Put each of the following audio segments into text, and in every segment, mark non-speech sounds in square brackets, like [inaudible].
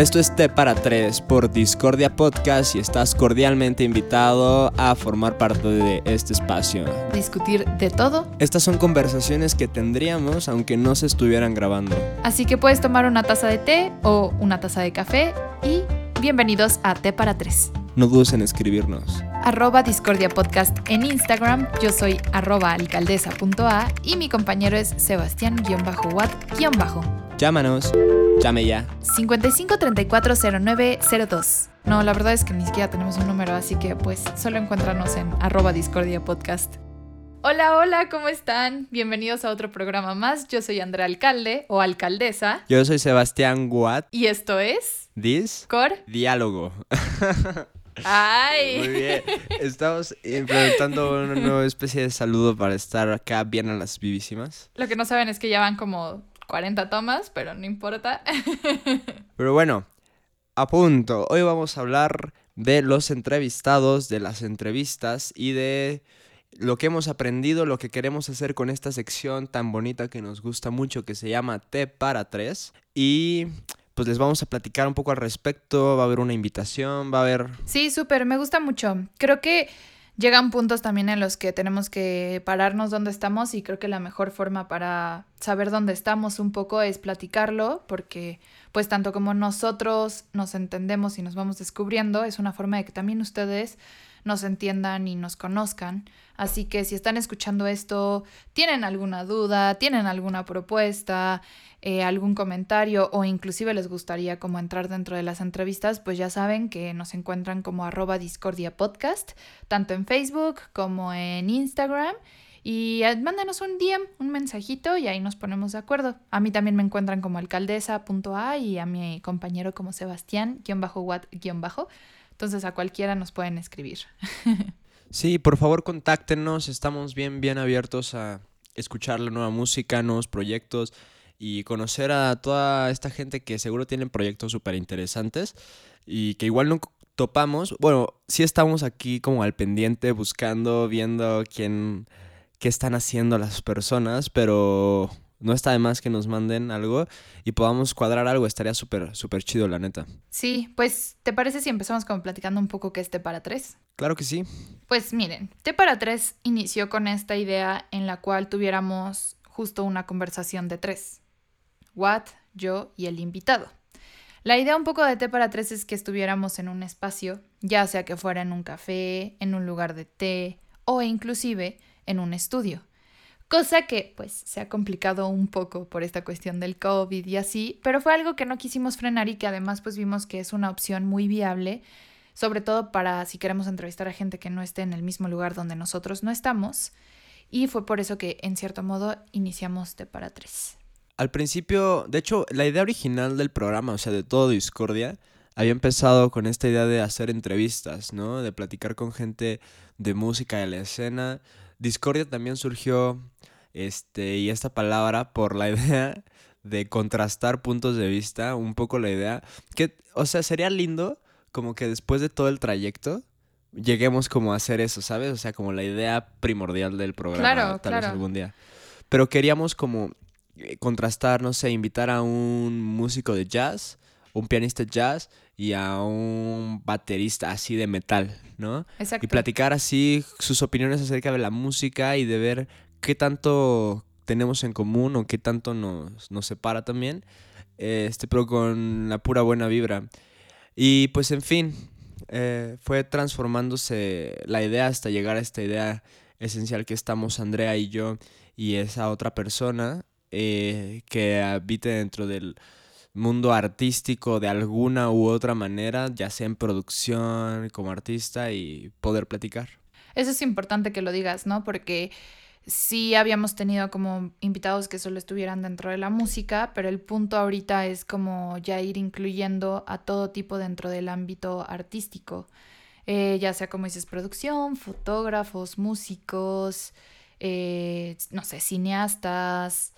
Esto es T para 3 por Discordia Podcast y estás cordialmente invitado a formar parte de este espacio. Discutir de todo. Estas son conversaciones que tendríamos aunque no se estuvieran grabando. Así que puedes tomar una taza de té o una taza de café y bienvenidos a T para 3. No dudes en escribirnos. Arroba Discordia Podcast en Instagram. Yo soy arroba alcaldesa.a y mi compañero es Sebastián-Watt-. Llame ya. 55340902. No, la verdad es que ni siquiera tenemos un número, así que pues solo encuéntranos en arroba Discordia Podcast. Hola, hola, ¿cómo están? Bienvenidos a otro programa más. Yo soy Andrea Alcalde o Alcaldesa. Yo soy Sebastián Watt. Y esto es... Discord. Diálogo. [laughs] ¡Ay! Muy bien. Estamos implementando una nueva especie de saludo para estar acá bien a las vivísimas. Lo que no saben es que ya van como 40 tomas, pero no importa. [laughs] Pero bueno, a punto. Hoy vamos a hablar de los entrevistados, de las entrevistas y de lo que hemos aprendido, lo que queremos hacer con esta sección tan bonita que nos gusta mucho que se llama T para 3. Y pues les vamos a platicar un poco al respecto, va a haber una invitación, va a haber... Sí, súper, me gusta mucho. Creo que llegan puntos también en los que tenemos que pararnos donde estamos y creo que la mejor forma para saber dónde estamos un poco es platicarlo porque pues tanto como nosotros nos entendemos y nos vamos descubriendo es una forma de que también ustedes nos entiendan y nos conozcan. Así que si están escuchando esto, tienen alguna duda, tienen alguna propuesta, eh, algún comentario o inclusive les gustaría como entrar dentro de las entrevistas, pues ya saben que nos encuentran como arroba discordia podcast, tanto en Facebook como en Instagram. Y eh, mándenos un DM, un mensajito y ahí nos ponemos de acuerdo. A mí también me encuentran como alcaldesa.a y a mi compañero como Sebastián-Watt-Bajo. Entonces a cualquiera nos pueden escribir. [laughs] Sí, por favor contáctenos, estamos bien, bien abiertos a escuchar la nueva música, nuevos proyectos y conocer a toda esta gente que seguro tienen proyectos súper interesantes y que igual no topamos. Bueno, sí estamos aquí como al pendiente buscando, viendo quién, qué están haciendo las personas, pero no está de más que nos manden algo y podamos cuadrar algo. Estaría súper, súper chido, la neta. Sí, pues, ¿te parece si empezamos como platicando un poco qué es T para tres? Claro que sí. Pues miren, T para tres inició con esta idea en la cual tuviéramos justo una conversación de tres. Watt, yo y el invitado. La idea un poco de té para tres es que estuviéramos en un espacio, ya sea que fuera en un café, en un lugar de té o inclusive en un estudio. Cosa que pues se ha complicado un poco por esta cuestión del COVID y así, pero fue algo que no quisimos frenar y que además pues vimos que es una opción muy viable, sobre todo para si queremos entrevistar a gente que no esté en el mismo lugar donde nosotros no estamos. Y fue por eso que en cierto modo iniciamos Té para tres al principio, de hecho, la idea original del programa, o sea, de todo Discordia, había empezado con esta idea de hacer entrevistas, ¿no? De platicar con gente de música de la escena. Discordia también surgió, este, y esta palabra por la [laughs] idea de contrastar puntos de vista, un poco la idea, que, o sea, sería lindo como que después de todo el trayecto lleguemos como a hacer eso, ¿sabes? O sea, como la idea primordial del programa, claro, tal vez algún día. Pero queríamos como eh, contrastar, no sé, invitar a un músico de jazz, un pianista de jazz y a un baterista así de metal, ¿no? Exacto. Y platicar así sus opiniones acerca de la música y de ver qué tanto tenemos en común o qué tanto nos, nos separa también, este, pero con la pura buena vibra. Y pues en fin, eh, fue transformándose la idea hasta llegar a esta idea esencial que estamos Andrea y yo y esa otra persona eh, que habite dentro del mundo artístico de alguna u otra manera, ya sea en producción, como artista, y poder platicar. Eso es importante que lo digas, ¿no? Porque sí habíamos tenido como invitados que solo estuvieran dentro de la música, pero el punto ahorita es como ya ir incluyendo a todo tipo dentro del ámbito artístico, eh, ya sea como dices, producción, fotógrafos, músicos, eh, no sé, cineastas,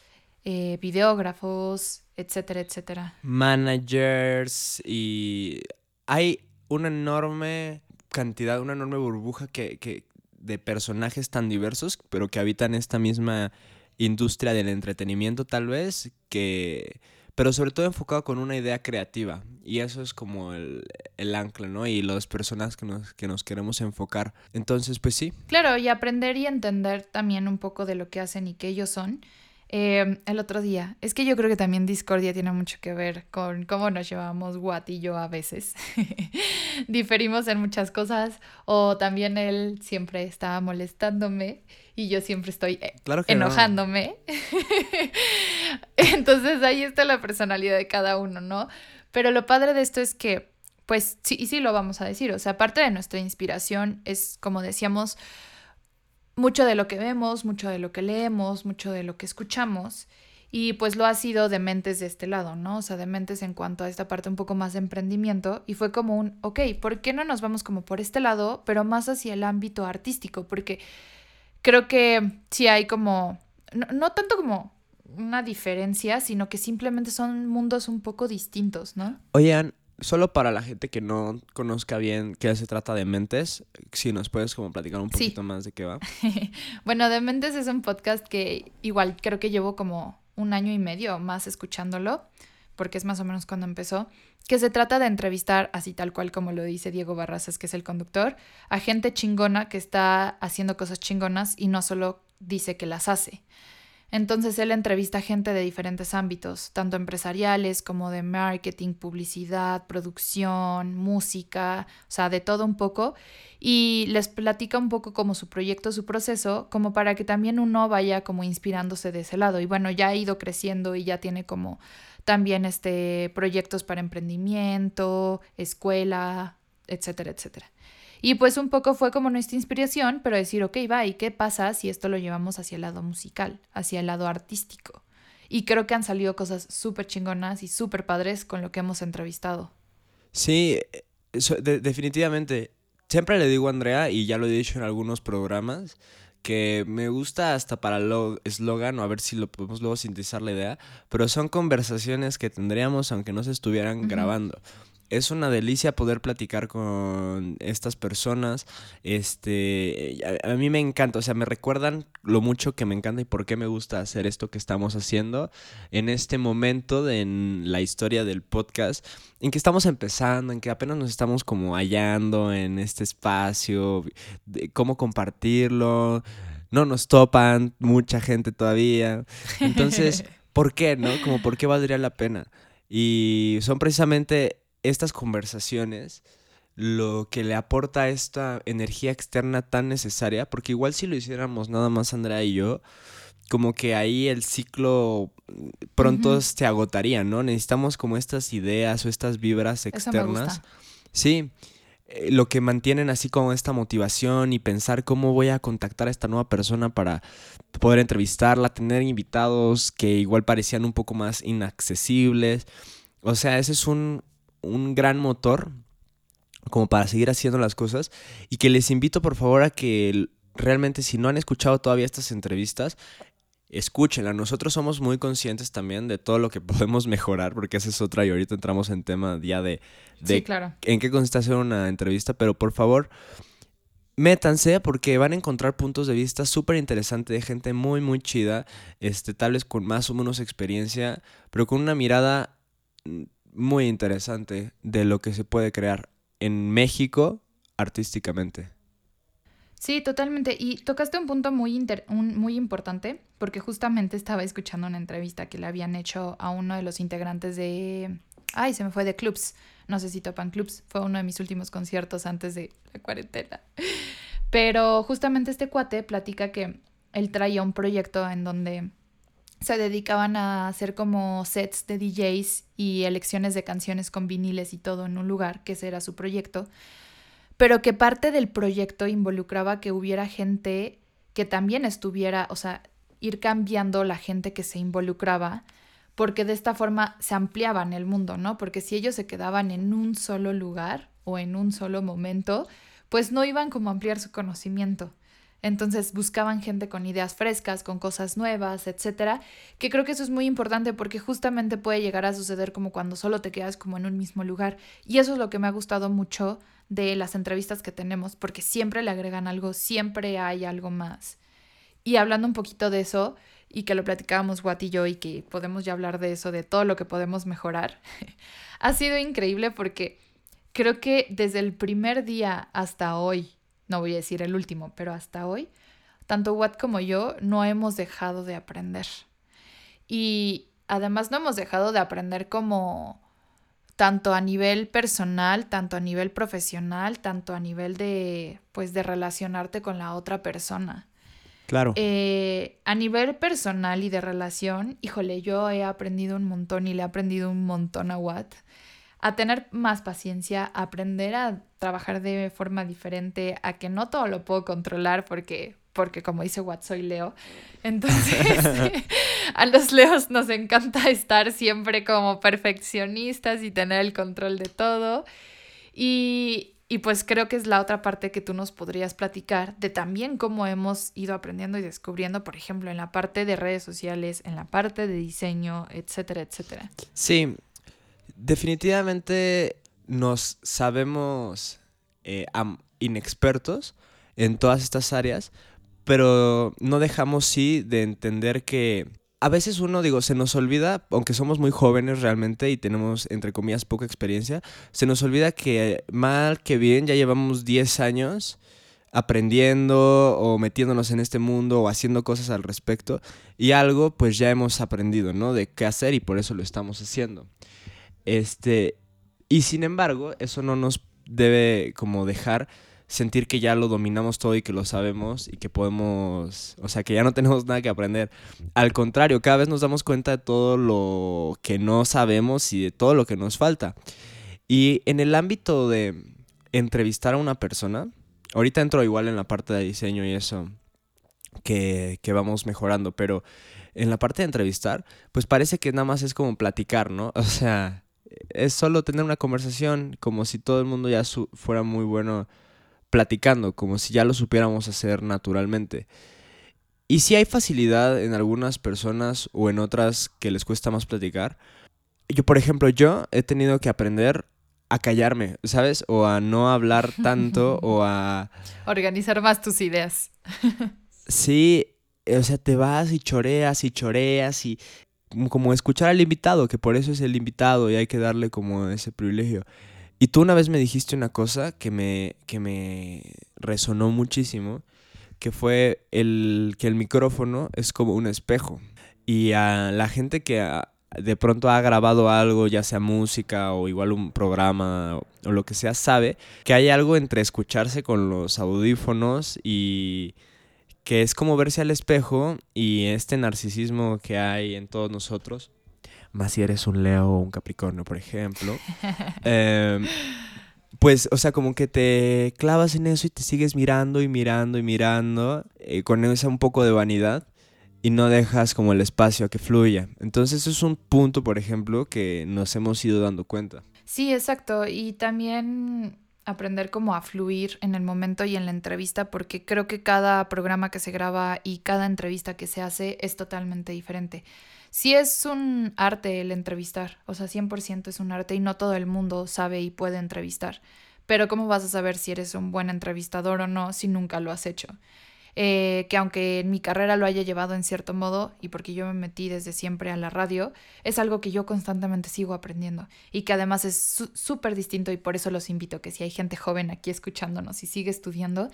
eh, videógrafos, etcétera, etcétera. Managers y hay una enorme cantidad, una enorme burbuja que, que de personajes tan diversos, pero que habitan esta misma industria del entretenimiento tal vez, que pero sobre todo enfocado con una idea creativa. Y eso es como el, el ancla, ¿no? Y las personas que nos, que nos queremos enfocar. Entonces, pues sí. Claro, y aprender y entender también un poco de lo que hacen y qué ellos son. Eh, el otro día, es que yo creo que también Discordia tiene mucho que ver con cómo nos llevamos Watt y yo a veces. [laughs] Diferimos en muchas cosas, o también él siempre estaba molestándome y yo siempre estoy eh, enojándome. [laughs] Entonces ahí está la personalidad de cada uno, ¿no? Pero lo padre de esto es que, pues sí, y sí lo vamos a decir, o sea, parte de nuestra inspiración es, como decíamos, mucho de lo que vemos, mucho de lo que leemos, mucho de lo que escuchamos. Y pues lo ha sido de mentes de este lado, ¿no? O sea, de mentes en cuanto a esta parte un poco más de emprendimiento. Y fue como un, ok, ¿por qué no nos vamos como por este lado, pero más hacia el ámbito artístico? Porque creo que sí hay como, no, no tanto como una diferencia, sino que simplemente son mundos un poco distintos, ¿no? Oigan, solo para la gente que no conozca bien qué se trata de Mentes, si nos puedes como platicar un poquito más de qué va. [laughs] bueno, de Mentes es un podcast que igual creo que llevo como un año y medio más escuchándolo, porque es más o menos cuando empezó, que se trata de entrevistar, así tal cual como lo dice Diego Barrazas, que es el conductor, a gente chingona que está haciendo cosas chingonas y no solo dice que las hace. Entonces él entrevista gente de diferentes ámbitos, tanto empresariales como de marketing, publicidad, producción, música, o sea, de todo un poco, y les platica un poco como su proyecto, su proceso, como para que también uno vaya como inspirándose de ese lado. Y bueno, ya ha ido creciendo y ya tiene como también este proyectos para emprendimiento, escuela, etcétera, etcétera. Y pues un poco fue como nuestra inspiración, pero decir, ok, va, ¿y qué pasa si esto lo llevamos hacia el lado musical, hacia el lado artístico? Y creo que han salido cosas súper chingonas y súper padres con lo que hemos entrevistado. Sí, definitivamente. Siempre le digo a Andrea, y ya lo he dicho en algunos programas, que me gusta hasta para el eslogan, o a ver si lo podemos luego sintetizar la idea, pero son conversaciones que tendríamos aunque no se estuvieran grabando es una delicia poder platicar con estas personas. Este, a, mí me encanta, o sea, me recuerdan lo mucho que me encanta y por qué me gusta hacer esto que estamos haciendo en este momento de, en la historia del podcast, en que estamos empezando, en que apenas nos estamos como hallando en este espacio, de cómo compartirlo. No nos topan mucha gente todavía. Entonces, [laughs] ¿por qué, no? Como por qué valdría la pena. Y son precisamente estas conversaciones lo que le aporta esta energía externa tan necesaria, porque igual si lo hiciéramos nada más Andrea y yo, como que ahí el ciclo pronto se agotaría, ¿no? Necesitamos como estas ideas o estas vibras externas. Sí, eh, lo que mantienen así como esta motivación y pensar cómo voy a contactar a esta nueva persona para poder entrevistarla, tener invitados que igual parecían un poco más inaccesibles. O sea, ese es un, un gran motor como para seguir haciendo las cosas y que les invito por favor a que realmente si no han escuchado todavía estas entrevistas, escúchenla. Nosotros somos muy conscientes también de todo lo que [laughs] podemos mejorar, porque esa es otra y ahorita entramos en tema ya de, de claro. en qué consiste hacer una entrevista, pero por favor, métanse porque van a encontrar puntos de vista súper interesantes de gente muy, muy chida, este, tal vez con más o menos experiencia, pero con una mirada muy interesante de lo que se puede crear en México artísticamente. Sí, totalmente. Y tocaste un punto muy, muy importante, porque justamente estaba escuchando una entrevista que le habían hecho a uno de los integrantes de... Ay, se me fue de Clubs. No sé si topan Clubs. Fue uno de mis últimos conciertos antes de la cuarentena. Pero justamente este cuate platica que él traía un proyecto en donde se dedicaban a hacer como sets de DJs y elecciones de canciones con viniles y todo en un lugar, que ese era su proyecto, pero que parte del proyecto involucraba que hubiera gente que también estuviera, o sea, ir cambiando la gente que se involucraba, porque de esta forma se ampliaban el mundo, ¿no? Porque si ellos se quedaban en un solo lugar o en un solo momento, pues no iban como a ampliar su conocimiento. Entonces buscaban gente con ideas frescas, con cosas nuevas, etcétera, que creo que eso es muy importante porque justamente puede llegar a suceder como cuando solo te quedas como en un mismo lugar. Y eso es lo que me ha gustado mucho de las entrevistas que tenemos, porque siempre le agregan algo, siempre hay algo más. Y hablando un poquito de eso, y que lo platicábamos Watt y yo y que podemos ya hablar de eso, de todo lo que podemos mejorar, [laughs] ha sido increíble porque creo que desde el primer día hasta hoy, no voy a decir el último, pero hasta hoy, tanto Watt como yo no hemos dejado de aprender. Y además no hemos dejado de aprender como tanto a nivel personal, tanto a nivel profesional, tanto a nivel de pues de relacionarte con la otra persona. Claro. Eh, a nivel personal y de relación, híjole, yo he aprendido un montón y le he aprendido un montón a Watt. A tener más paciencia, a aprender a trabajar de forma diferente, a que no todo lo puedo controlar porque porque como dice Watt, soy Leo. Entonces, [laughs] [laughs] a los Leos nos encanta estar siempre como perfeccionistas y tener el control de todo. Y, y pues creo que es la otra parte que tú nos podrías platicar de también cómo hemos ido aprendiendo y descubriendo, por ejemplo, en la parte de redes sociales, en la parte de diseño, etcétera, etcétera. Sí, definitivamente nos sabemos eh, inexpertos en todas estas áreas, pero no dejamos sí de entender que a veces uno, digo, se nos olvida, aunque somos muy jóvenes realmente y tenemos, entre comillas, poca experiencia, se nos olvida que mal que bien ya llevamos 10 años aprendiendo o metiéndonos en este mundo o haciendo cosas al respecto y algo pues ya hemos aprendido, ¿no? De qué hacer y por eso lo estamos haciendo. Este, y sin embargo, eso no nos debe como dejar sentir que ya lo dominamos todo y que lo sabemos y que podemos, o sea, que ya no [laughs] tenemos nada que aprender. Al contrario, cada vez nos damos cuenta de todo lo que no sabemos y de todo lo que nos falta. Y en el ámbito de entrevistar a una persona, ahorita entro igual en la parte de diseño y eso, que, vamos mejorando, pero en la parte de entrevistar, pues parece que nada más es como platicar, ¿no? [laughs] O sea, es solo tener una conversación como si todo el mundo ya fuera muy bueno platicando, como si ya lo supiéramos hacer naturalmente. Y si hay facilidad en algunas personas o en otras que les cuesta más platicar. Yo, por ejemplo, yo he tenido que aprender a callarme, ¿sabes? O a no hablar tanto [laughs] o a... Organizar más tus ideas. [laughs] sí, o sea, te vas y choreas y choreas y como escuchar al invitado, que por eso es el invitado y hay que darle como ese privilegio. Y tú una vez me dijiste una cosa que me, que me resonó muchísimo, que fue el, que el micrófono es como un espejo. Y a la gente que de pronto ha grabado algo, ya sea música o igual un programa o, lo que sea, sabe que hay algo entre escucharse con los audífonos y que es como verse al espejo y este narcisismo que hay en todos nosotros más si eres un Leo o un Capricornio, por ejemplo. [laughs] Em, pues, o sea, como que te clavas en eso y te sigues mirando y mirando y mirando, eh, con esa un poco de vanidad, y no dejas como el espacio a que fluya. Entonces, es un punto, por ejemplo, que nos hemos ido dando cuenta. Sí, exacto. Y también aprender como a fluir en el momento y en la entrevista, porque creo que cada programa que se graba y cada entrevista que se hace es totalmente diferente sí es un arte el entrevistar, o sea, 100% es un arte y no todo el mundo sabe y puede entrevistar. Pero ¿cómo vas a saber si eres un buen entrevistador o no si nunca lo has hecho? Eh, que aunque en mi carrera lo haya llevado en cierto modo, y porque yo me metí desde siempre a la radio, es algo que yo constantemente sigo aprendiendo y que además es súper distinto y por eso los invito que si hay gente joven aquí escuchándonos y sigue estudiando,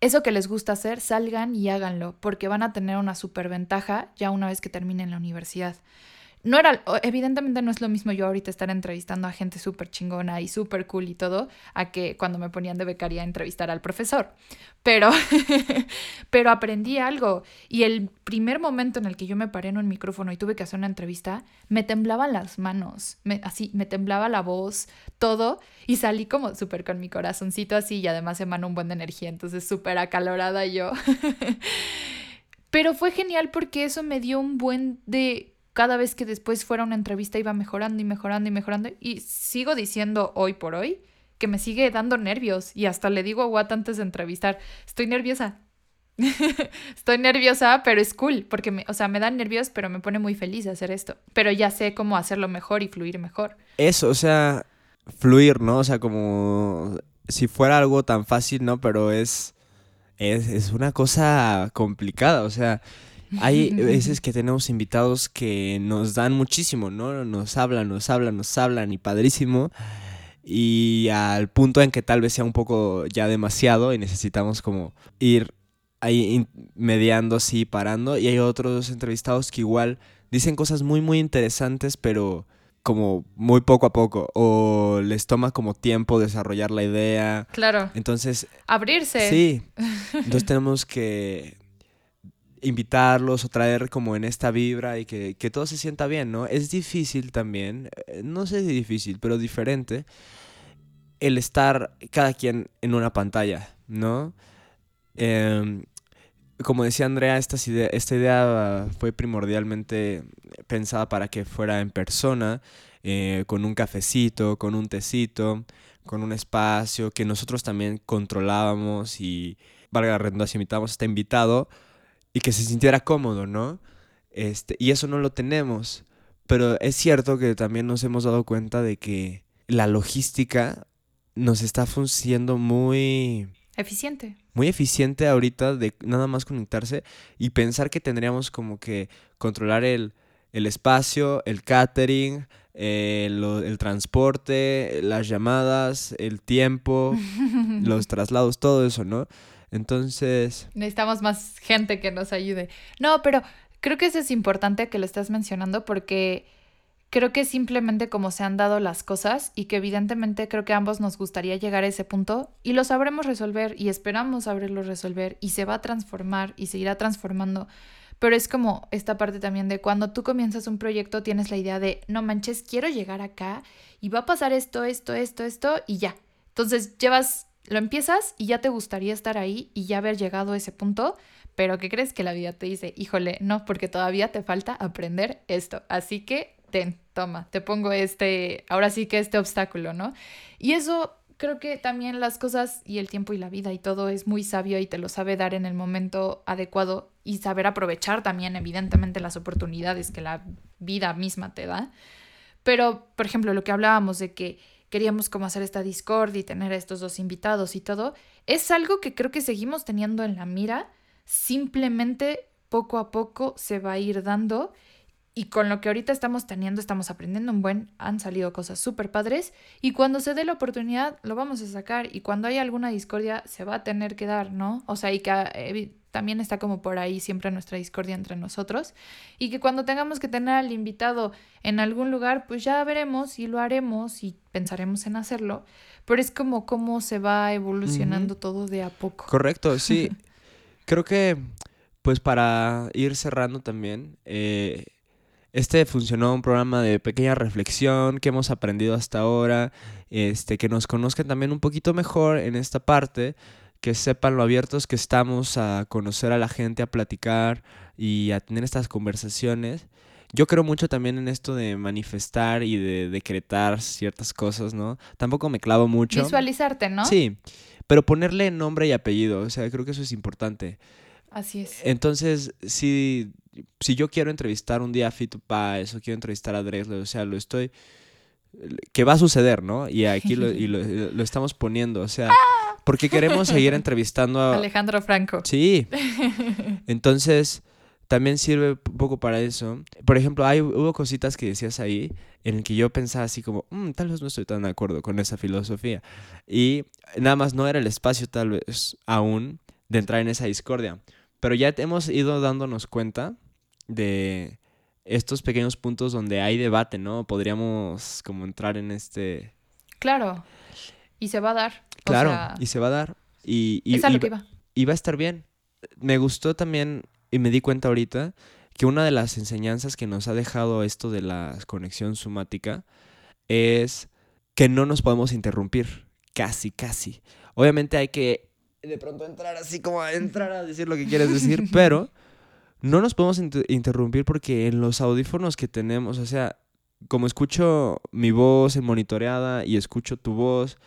eso que les gusta hacer, salgan y háganlo, porque van a tener una superventaja ya una vez que terminen la universidad no era, evidentemente no es lo mismo yo ahorita estar entrevistando a gente súper chingona y súper cool y todo, a que cuando me ponían de becaria a entrevistar al profesor. Pero, [laughs] pero aprendí algo. Y el primer momento en el que yo me paré en un micrófono y tuve que hacer una entrevista, me temblaban las manos, me, así, me temblaba la voz, todo, y salí como súper con mi corazoncito así y además emanó un buen de energía, entonces súper acalorada yo. [laughs] pero fue genial porque eso me dio un buen de cada vez que después fuera una entrevista iba mejorando y mejorando y mejorando. Y sigo diciendo hoy por hoy que me sigue dando nervios. Y hasta le digo a Watt antes de entrevistar, estoy nerviosa. [laughs] estoy nerviosa, pero es cool, porque, me, o sea, me dan nervios, pero me pone muy feliz hacer esto. Pero ya sé cómo hacerlo mejor y fluir mejor. Eso, o sea, fluir, ¿no? O sea, como si fuera algo tan fácil, ¿no? Pero es, es, es una cosa complicada, o sea hay [laughs] veces que tenemos invitados que nos dan muchísimo, ¿no? Nos hablan, nos hablan, nos hablan y padrísimo. Y al punto en que tal vez sea un poco ya demasiado y necesitamos como ir ahí mediando, así, parando. Y hay otros entrevistados que igual dicen cosas muy, muy interesantes, pero como muy poco a poco o les toma como tiempo desarrollar la idea. Claro. Entonces... Abrirse. Sí. [laughs] Entonces tenemos que invitarlos o traer como en esta vibra y que, todo se sienta bien, ¿no? Es difícil también, eh, no sé si difícil, pero diferente el estar cada quien en una pantalla, ¿no? Em, como decía Andrea, esta idea, esta idea fue primordialmente pensada para que fuera en persona, eh, con un cafecito, con un tecito, con un espacio que nosotros también controlábamos y, valga la redundancia, invitábamos a este invitado y que se sintiera cómodo, ¿no? Este, y eso no lo tenemos. Pero es cierto que también nos hemos dado cuenta de que la logística nos está funcionando muy Eficiente. Muy eficiente ahorita de nada más conectarse y pensar que tendríamos como que controlar el, espacio, el catering, el, transporte, las llamadas, el tiempo, [laughs] los traslados, todo eso, ¿no? Entonces... Necesitamos más gente que nos ayude. No, pero creo que eso es importante que lo estás mencionando porque Creo que simplemente como se han dado las cosas y que evidentemente creo que a ambos nos gustaría llegar a ese punto y lo sabremos resolver y esperamos saberlo resolver y se va a transformar y se irá transformando. Pero es como esta parte también de cuando tú comienzas un proyecto tienes la idea de, no manches, quiero llegar acá y va a pasar esto, esto, esto, esto y ya. Entonces llevas, lo empiezas y ya te gustaría estar ahí y ya haber llegado a ese punto, pero ¿qué crees que la vida te dice? Híjole, no, porque todavía te falta aprender esto. Así que ten, toma, te pongo este, ahora sí que este obstáculo, ¿no? Y eso creo que también las cosas y el tiempo y la vida y todo es muy sabio y te lo sabe dar en el momento adecuado y saber aprovechar también evidentemente las oportunidades que la vida misma te da. Pero, por ejemplo, lo que hablábamos de que queríamos como hacer esta Discord y tener a estos dos invitados y todo, es algo que creo que seguimos teniendo en la mira, simplemente poco a poco se va a ir dando y con lo que ahorita estamos teniendo, estamos aprendiendo un buen, han salido cosas súper padres y cuando se dé la oportunidad lo vamos a sacar y cuando hay alguna discordia se va a tener que dar, ¿no? O sea, y que eh, también está como por ahí siempre nuestra discordia entre nosotros y que cuando tengamos que tener al invitado en algún lugar, pues ya veremos y lo haremos y pensaremos en hacerlo, pero es como cómo se va evolucionando todo de a poco. Correcto, sí. [laughs] Creo que pues para ir cerrando también, eh, este funcionó un programa de pequeña reflexión que hemos aprendido hasta ahora, este, que nos conozcan también un poquito mejor en esta parte, que sepan lo abiertos que estamos a conocer a la gente, a platicar y a tener estas conversaciones. Yo creo mucho también en esto de manifestar y de decretar ciertas cosas, ¿no? Tampoco me clavo mucho. Visualizarte, ¿no? Sí, pero ponerle nombre y apellido, o sea, creo que eso es importante. Así es. Entonces, si, si yo quiero entrevistar un día a Fito Páez o quiero entrevistar a Dresler, o sea, lo estoy... que va a suceder, ¿no? Y aquí lo, y lo, estamos poniendo, o sea, [laughs] porque queremos seguir entrevistando a... Alejandro Franco. Sí. Entonces, también sirve un poco para eso. Por ejemplo, hay, hubo cositas que decías ahí en el que yo pensaba así como, mm, tal vez no estoy tan de acuerdo con esa filosofía. Y nada más no era el espacio tal vez aún de entrar en esa discordia. Pero ya hemos ido dándonos cuenta de estos pequeños puntos donde hay debate, ¿no? Podríamos como entrar en este... Claro. Y se va a dar. Claro, y se va a dar. Y, y, es lo que va. y va a estar bien. Me gustó también, y me di cuenta ahorita, que una de las enseñanzas que nos ha dejado esto de la conexión somática es que no nos podemos interrumpir. Casi, casi. Obviamente hay que de pronto entrar así como a entrar a decir lo que quieres decir, [laughs] pero no nos podemos interrumpir porque en los audífonos que tenemos, o sea, como escucho mi voz en monitoreada y escucho tu voz,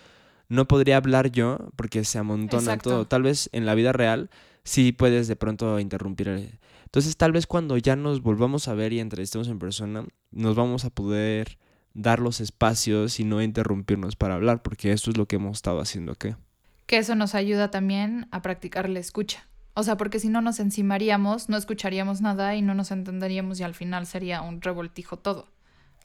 no podría hablar yo porque se amontona todo. Tal vez en la vida real sí puedes de pronto interrumpir. Entonces tal vez cuando ya nos volvamos a ver y entrevistemos en persona, nos vamos a poder dar los espacios y no interrumpirnos para hablar, porque esto es lo que hemos estado haciendo aquí que eso nos ayuda también a practicar la escucha. O sea, porque si no nos encimaríamos, no escucharíamos nada y no nos entenderíamos y al final sería un revoltijo todo.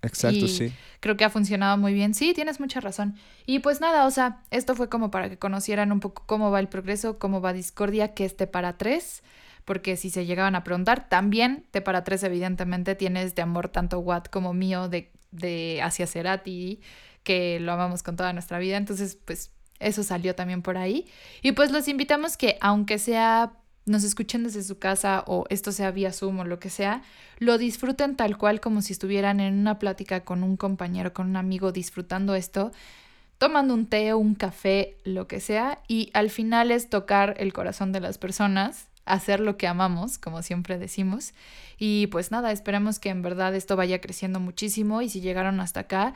Exacto, sí. Creo que ha funcionado muy bien. Sí, tienes mucha razón. Y pues nada, o sea, esto fue como para que conocieran un poco cómo va el progreso, cómo va Discordia, que es Te para tres. Porque si se llegaban a preguntar, también Te para tres, evidentemente, tienes de amor tanto Watt como mío de, de hacia Cerati, que lo amamos con toda nuestra vida. Entonces, pues eso salió también por ahí. Y pues los invitamos que, aunque sea nos escuchen desde su casa o esto sea vía Zoom o lo que sea, lo disfruten tal cual como si estuvieran en una plática con un compañero, con un amigo, disfrutando esto, tomando un té o un café, lo que sea, y al final es tocar el corazón de las personas, hacer lo que amamos, como siempre decimos. Y pues nada, esperamos que en verdad esto vaya creciendo muchísimo y si llegaron hasta acá,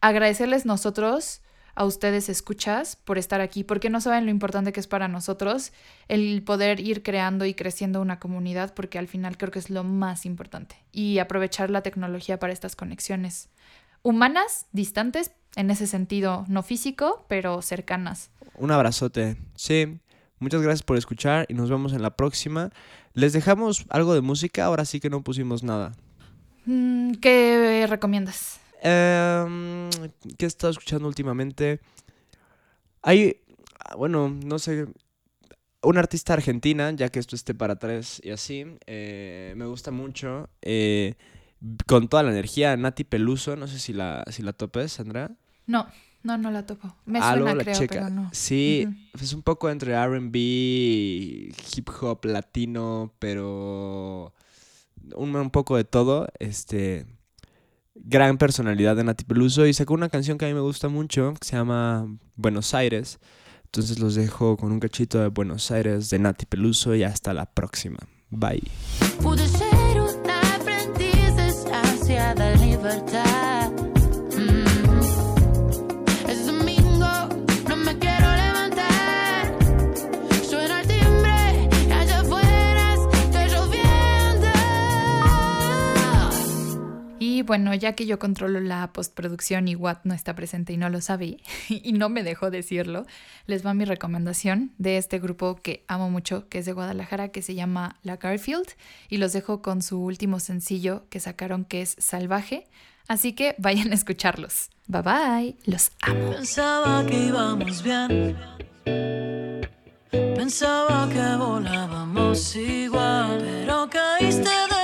agradecerles nosotros a ustedes escuchas por estar aquí, porque no saben lo importante que es para nosotros el poder ir creando y creciendo una comunidad, porque al final creo que es lo más importante. Y aprovechar la tecnología para estas conexiones humanas, distantes, en ese sentido, no físico, pero cercanas. Un abrazote. Sí, muchas gracias por escuchar y nos vemos en la próxima. Les dejamos algo de música, ahora sí que no pusimos nada. Mm, ¿Qué recomiendas? Eh, ¿Qué he estado escuchando últimamente? Hay, bueno, no sé, una artista argentina, ya que esto esté para tres y así, eh, me gusta mucho. Eh, con toda la energía, Nati Peluso, no sé si la, si la topes, Sandra. No, no, no la topo. Me suena, creo, pero no. Sí, es un poco entre R&B, hip hop, latino, pero un, un poco de todo. Este, gran personalidad de Nati Peluso y sacó una canción que a mí me gusta mucho que se llama Buenos Aires. Entonces los dejo con un cachito de Buenos Aires de Nati Peluso y hasta la próxima. Bye. Bueno, ya que yo controlo la postproducción y Watt no está presente y no lo sabe [laughs] y no me dejó decirlo, les va mi recomendación de este grupo que amo mucho, que es de Guadalajara, que se llama La Garfield y los dejo con su último sencillo que sacaron que es Salvaje. Así que [laughs] vayan a escucharlos. Bye bye, los amo. Pensaba que íbamos bien. Pensaba que volábamos igual, pero caíste